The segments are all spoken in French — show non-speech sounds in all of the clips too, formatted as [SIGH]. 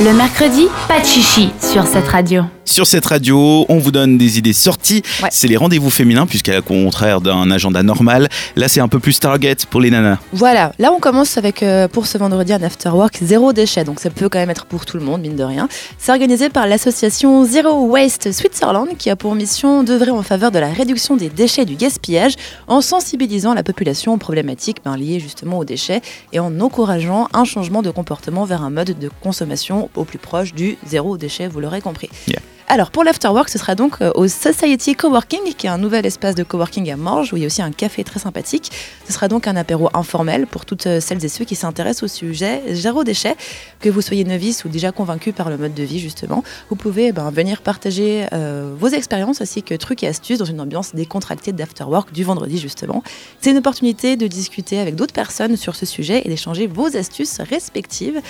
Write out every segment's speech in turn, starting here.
Le mercredi, pas de chichi sur cette radio. Sur cette radio, on vous donne des idées sorties. Ouais. C'est les rendez-vous féminins, puisqu'à contraire d'un agenda normal, là c'est un peu plus target pour les nanas. Voilà, là on commence avec euh, pour ce vendredi un after work zéro déchet, donc ça peut quand même être pour tout le monde, mine de rien. C'est organisé par l'association Zero Waste Switzerland qui a pour mission d'œuvrer en faveur de la réduction des déchets et du gaspillage en sensibilisant la population aux problématiques ben, liées justement aux déchets et en encourageant un changement de comportement vers un mode de consommation au plus proche du zéro déchet, vous l'aurez compris. Yeah. Alors pour l'afterwork, ce sera donc euh, au Society Coworking, qui est un nouvel espace de coworking à Morges, où il y a aussi un café très sympathique. Ce sera donc un apéro informel pour toutes euh, celles et ceux qui s'intéressent au sujet zéro déchet, que vous soyez novice ou déjà convaincu par le mode de vie justement. Vous pouvez eh ben, venir partager euh, vos expériences ainsi que trucs et astuces dans une ambiance décontractée d'afterwork du vendredi justement. C'est une opportunité de discuter avec d'autres personnes sur ce sujet et d'échanger vos astuces respectives.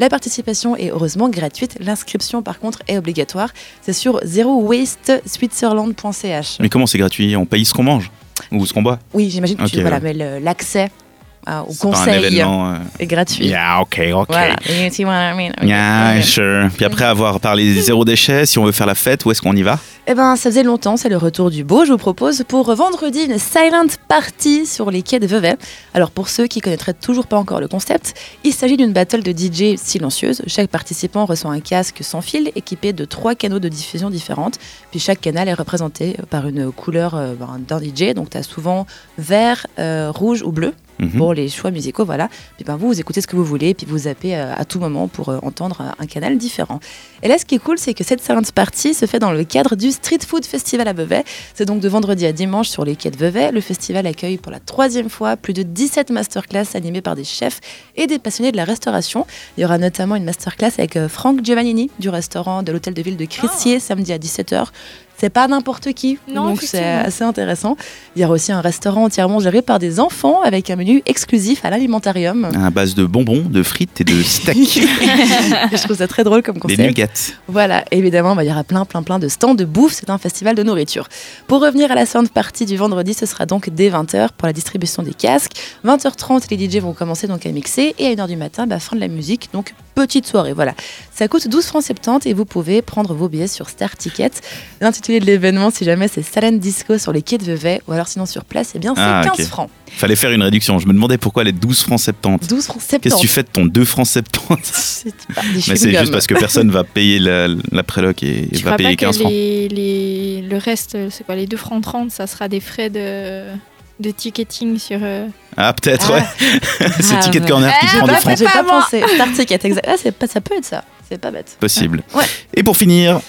La participation est heureusement gratuite. L'inscription par contre est obligatoire. C'est sur zerowasteswitzerland.ch. Mais comment c'est gratuit? On paye ce qu'on mange? Ou ce qu'on boit? Oui, j'imagine que tu voilà, ouais. mais l'accès euh, au pas un conseil événement. euh, est gratuit. Yeah, ok, ok. Voilà. You see what I mean? Ok. Yeah, sure. Puis après avoir parlé des zéro déchet, si on veut faire la fête, où est-ce qu'on y va? Eh ben, ça faisait longtemps, c'est le retour du beau. Je vous propose pour vendredi une silent party sur les quais de Vevey. Alors, pour ceux qui connaîtraient toujours pas encore le concept, il s'agit d'une battle de DJ silencieuse. Chaque participant reçoit un casque sans fil équipé de trois canaux de diffusion différentes. Puis chaque canal est représenté par une couleur euh, ben, d'un DJ. Donc, tu as souvent vert, euh, rouge ou bleu Mhm. pour les choix musicaux, voilà. Puis ben, vous, vous écoutez ce que vous voulez, puis vous zappez euh, à tout moment pour euh, entendre un canal différent. Et là, ce qui est cool, c'est que cette silent party se fait dans le cadre du Street Food Festival à Vevey. C'est donc de vendredi à dimanche sur les quais de Vevey. Le festival accueille pour la troisième fois plus de 17 masterclass animées par des chefs et des passionnés de la restauration. Il y aura notamment une masterclass avec euh, Franck Giovannini du restaurant de l'hôtel de ville de Crissier samedi à 17h. C'est pas n'importe qui, Non, donc c'est assez intéressant. Il y aura aussi un restaurant entièrement géré par des enfants avec un menu exclusif à l'alimentarium. À base de bonbons, de frites et de steaks. [LAUGHS] Je trouve ça très drôle comme des concept. nuggets. Voilà, évidemment, bah, il y aura plein, plein, plein de stands de bouffe. C'est un festival de nourriture. Pour revenir à la sound party du vendredi, ce sera donc dès 20h pour la distribution des casques. 20h30, les DJ vont commencer donc à mixer. Et à 1h du matin, bah, fin de la musique. Donc, petite soirée. Voilà. Ça coûte 12 francs 70 et vous pouvez prendre vos billets sur Star Ticket. L'intitulé de l'événement, si jamais, c'est Salon Disco sur les quais de Vevey. Ou alors, sinon, sur place, eh bien, c'est Ah, 15 ok. francs. Fallait faire une réduction. Je me demandais pourquoi les 12 francs 70. 12 francs 70. Qu'est-ce que tu fais de ton 2 francs 70 [LAUGHS] C'est pas des Mais c'est juste parce que personne va payer la, la préloc et, va payer pas 15 que francs. les, les- le reste, c'est quoi, les 2 francs 30, ça sera des frais de, de ticketing sur... euh, Ah, peut-être, Ah. ouais. [LAUGHS] c'est Ah, Ticket ouais. Corner qui Ah, prend 2 pas, francs. j'ai Pas pas moi. pensé. Star Ticket, exact. Ah, pas, ça peut être ça. C'est pas bête. Possible. Ouais. Et pour finir,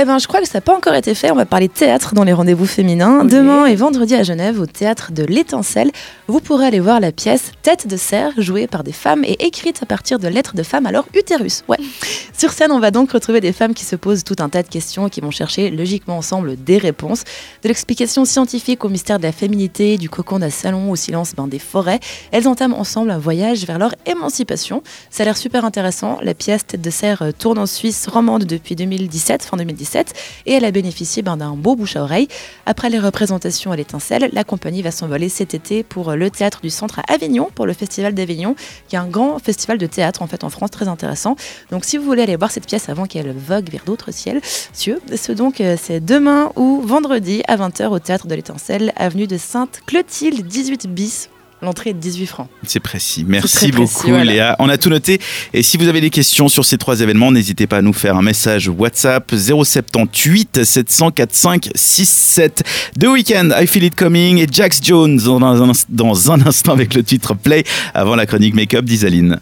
Eh ben, je crois que ça n'a pas encore été fait. On va parler théâtre dans les rendez-vous féminins. Demain et vendredi à Genève, au théâtre de l'Étincelle, vous pourrez aller voir la pièce Tête de cerf, jouée par des femmes et écrite à partir de lettres de femmes à leur utérus. Ouais. [LAUGHS] Sur scène, on va donc retrouver des femmes qui se posent tout un tas de questions et qui vont chercher logiquement ensemble des réponses. De l'explication scientifique au mystère de la féminité, du cocon d'un salon au silence ben, des forêts, elles entament ensemble un voyage vers leur émancipation. Ça a l'air super intéressant. La pièce Tête de cerf euh, tourne en Suisse romande depuis 2017, fin 2017, et elle a bénéficié ben, d'un beau bouche à oreille. Après les représentations à l'étincelle, la compagnie va s'envoler cet été pour euh, le théâtre du centre à Avignon, pour le festival d'Avignon, qui est un grand festival de théâtre en fait en France, très intéressant. Donc si vous voulez aller voir cette pièce avant qu'elle vogue vers d'autres ciels, cieux, ce donc euh, c'est demain ou vendredi à 20h au théâtre de l'étincelle, avenue de Sainte-Clotilde 18 bis. L'entrée est de 18 francs. c'est précis. Merci précis, beaucoup, voilà. Léa. On a tout noté. Et si vous avez des questions sur ces trois événements, n'hésitez pas à nous faire un message WhatsApp 078 745 67. The Weekend, I Feel It Coming et Jax Jones dans un, dans un instant avec le titre Play avant la chronique Make-up d'Isaline.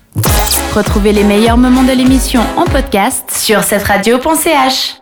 Retrouvez les meilleurs moments de l'émission en podcast sur cette radio.ch.